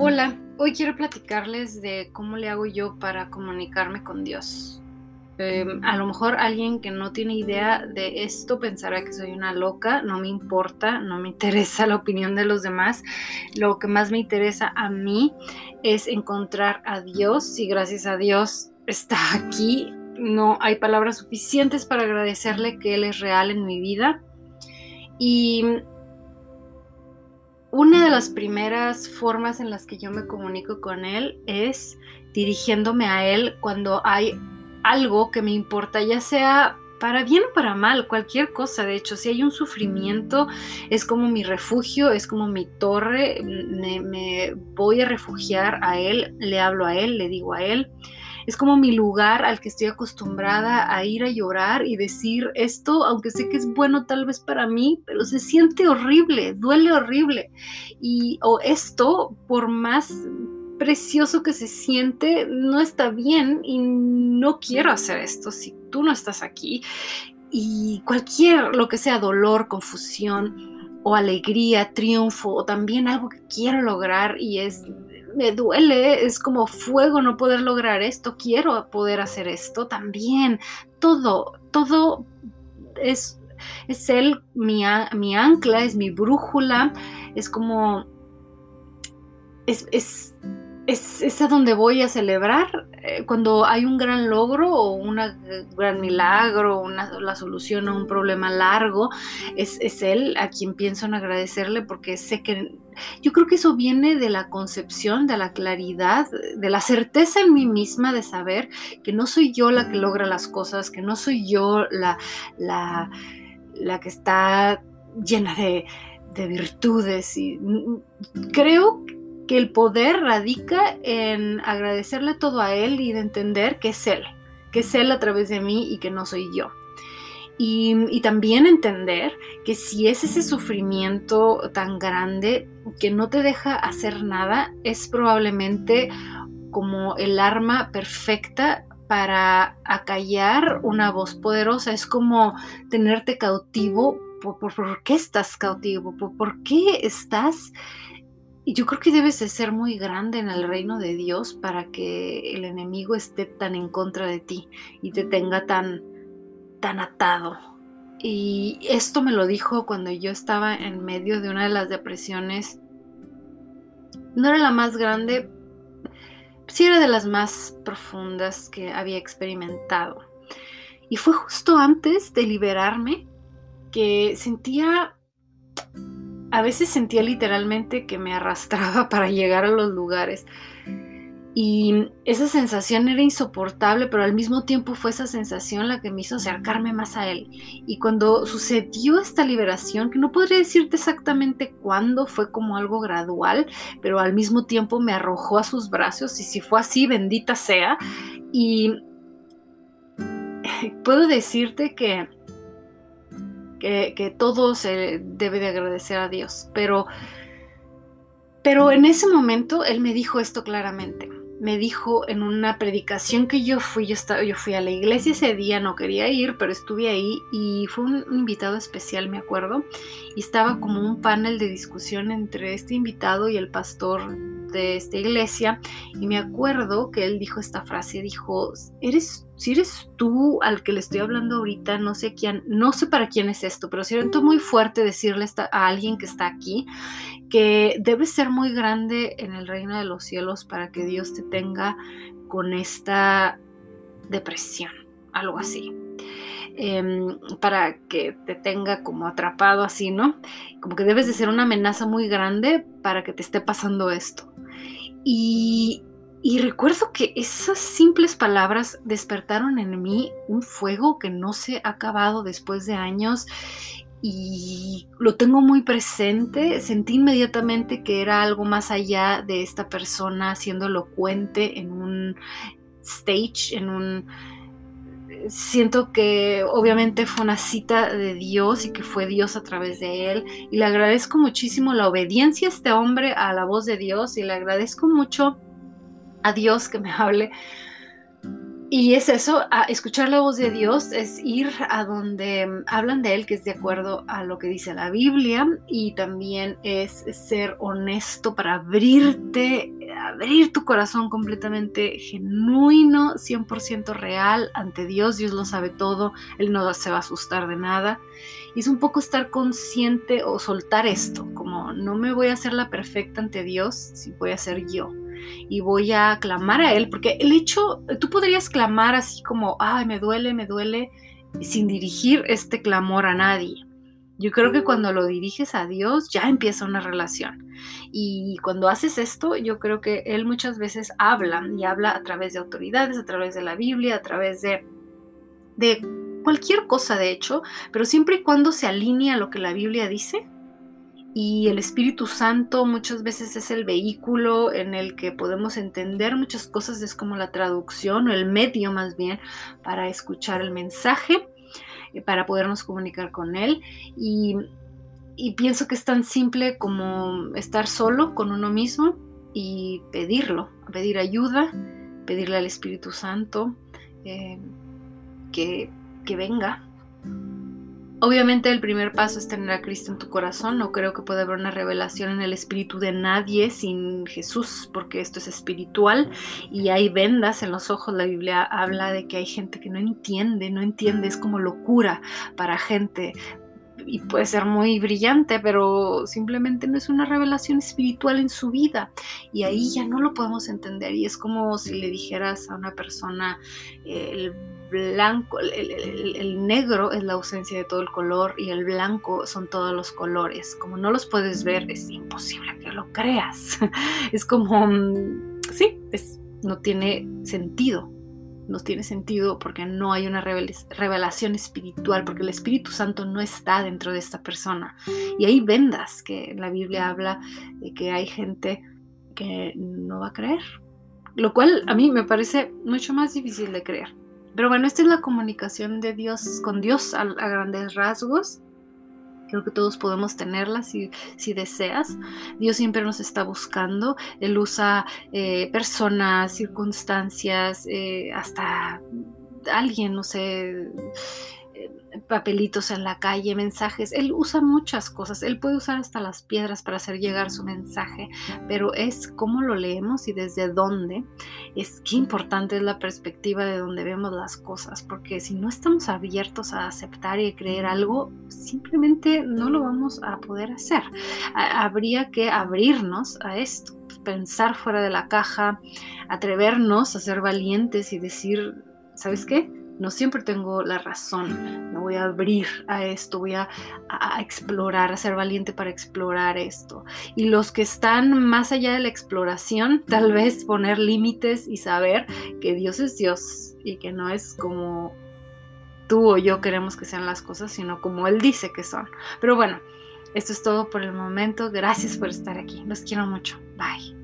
Hola, hoy quiero platicarles de cómo le hago yo para comunicarme con Dios. Em, a lo mejor alguien que no tiene idea de esto pensará que soy una loca, no me importa, no me interesa la opinión de los demás. Lo que más me interesa a mí es encontrar a Dios y gracias a Dios está aquí. No hay palabras suficientes para agradecerle que Él es real en mi vida. Y una de las primeras formas en las que yo me comunico con él es dirigiéndome a él cuando hay algo que me importa, ya sea para bien o para mal, cualquier cosa. De hecho, si hay un sufrimiento, es como mi refugio, es como mi torre, me, me voy a refugiar a él, le hablo a él, le digo a él es como mi lugar al que estoy acostumbrada a ir a llorar y decir esto, aunque sé que es bueno tal vez para mí, pero se siente horrible, duele horrible. Y o esto, por más precioso que se siente, no está bien y no quiero hacer esto si tú no estás aquí. Y cualquier, lo que sea dolor, confusión o alegría, triunfo o también algo que quiero lograr y es me duele, es como fuego no poder lograr esto, quiero poder hacer esto también. Todo, todo es, es él, mi, mi ancla, es mi brújula, es como, es, es, es, a donde voy a celebrar eh, cuando hay un gran logro o un gran milagro, una, la solución a un problema largo, es, es él a quien pienso en agradecerle porque sé que yo creo que eso viene de la concepción, de la claridad, de la certeza en mí misma de saber que no soy yo la que logra las cosas, que no soy yo la, la, la que está llena de, de virtudes. Y creo que el poder radica en agradecerle todo a Él y de entender que es Él, que es Él a través de mí y que no soy yo. Y, también entender que si es ese sufrimiento tan grande que no te deja hacer nada, es probablemente como el arma perfecta para acallar una voz poderosa. Es como tenerte cautivo. ¿Por, qué estás cautivo? ¿Por, qué estás? Y yo creo que debes de ser muy grande en el reino de Dios para que el enemigo esté tan en contra de ti y te tenga tan, tan atado. Y esto me lo dijo cuando yo estaba en medio de una de las depresiones. No era la más grande, sí era de las más profundas que había experimentado. Y fue justo antes de liberarme que sentía, a veces sentía literalmente que me arrastraba para llegar a los lugares. Y esa sensación era insoportable, pero al mismo tiempo fue esa sensación la que me hizo acercarme más a él. Y cuando sucedió esta liberación, que no podría decirte exactamente cuándo, fue como algo gradual, pero al mismo tiempo me arrojó a sus brazos y si fue así, bendita sea. Y puedo decirte que, que, todo se debe de agradecer a Dios, pero... Pero en ese momento él me dijo esto claramente. Me dijo en una predicación que yo fui, yo, estaba, yo fui a la iglesia ese día, no quería ir, pero estuve ahí y fue un, invitado especial, me acuerdo, y estaba como un panel de discusión entre este invitado y el pastor de esta iglesia, y me acuerdo que él dijo esta frase, dijo, eres si eres tú al que le estoy hablando ahorita, no sé quién, no sé para quién es esto, pero siento muy fuerte decirle a alguien que está aquí que debes ser muy grande en el reino de los cielos para que Dios te tenga con esta depresión, algo así. Em, para que te tenga como atrapado así, ¿no? Como que debes de ser una amenaza muy grande para que te esté pasando esto. Y, recuerdo que esas simples palabras despertaron en mí un fuego que no se ha acabado después de años y lo tengo muy presente. Sentí inmediatamente que era algo más allá de esta persona siendo elocuente en un stage, en un... Siento que obviamente fue una cita de Dios y que fue Dios a través de él. Y le agradezco muchísimo la obediencia a este hombre, a la voz de Dios, y le agradezco mucho a Dios que me hable y es eso, escuchar la voz de Dios es ir a donde hablan de Él, que es de acuerdo a lo que dice la Biblia, y también es ser honesto para abrirte, abrir tu corazón completamente genuino, 100% real ante Dios. Dios lo sabe todo, Él no se va a asustar de nada. Y es un poco estar consciente o soltar esto, como no me voy a hacer la perfecta ante Dios, si voy a ser yo y voy a clamar a Él, porque el hecho, tú podrías clamar así como, ay, me duele, me duele, sin dirigir este clamor a nadie. Yo creo que cuando lo diriges a Dios ya empieza una relación. Y cuando haces esto, yo creo que Él muchas veces habla y habla a través de autoridades, a través de la Biblia, a través de, de cualquier cosa de hecho, pero siempre y cuando se alinea a lo que la Biblia dice, y el Espíritu Santo muchas veces es el vehículo en el que podemos entender muchas cosas, es como la traducción o el medio más bien para escuchar el mensaje, para podernos comunicar con él. Y, pienso que es tan simple como estar solo con uno mismo y pedirlo, pedir ayuda, pedirle al Espíritu Santo eh, que, que venga Obviamente el primer paso es tener a Cristo en tu corazón. No creo que pueda haber una revelación en el espíritu de nadie sin Jesús, porque esto es espiritual y hay vendas en los ojos. La Biblia habla de que hay gente que no entiende, no entiende, es como locura para gente y puede ser muy brillante, pero simplemente no es una revelación espiritual en su vida. Y ahí ya no lo podemos entender. Y es como si le dijeras a una persona, eh, el blanco, el, negro es la ausencia de todo el color y el blanco son todos los colores. Como no los puedes ver, es imposible que lo creas. Es como, mm, sí, es, no tiene sentido. No tiene sentido porque no hay una revelación espiritual, porque el Espíritu Santo no está dentro de esta persona. Y hay vendas que la Biblia habla de que hay gente que no va a creer. Lo cual a mí me parece mucho más difícil de creer. Pero bueno, esta es la comunicación de Dios con Dios a, grandes rasgos. Creo que todos podemos tenerla si, si, deseas. Dios siempre nos está buscando. Él usa eh, personas, circunstancias, eh, hasta alguien, no sé, papelitos en la calle, mensajes. Él usa muchas cosas. Él puede usar hasta las piedras para hacer llegar su mensaje, pero es cómo lo leemos y desde dónde. Es qué importante es la perspectiva de donde vemos las cosas, porque si no estamos abiertos a aceptar y creer algo, simplemente no lo vamos a poder hacer. Habría que abrirnos a esto pensar fuera de la caja, atrevernos a ser valientes y decir, ¿sabes qué? No siempre tengo la razón, me voy a abrir a esto, voy a, explorar, a ser valiente para explorar esto. Y los que están más allá de la exploración, tal vez poner límites y saber que Dios es Dios y que no es como tú o yo queremos que sean las cosas, sino como Él dice que son. Pero bueno, esto es todo por el momento. Gracias por estar aquí. Los quiero mucho. Bye.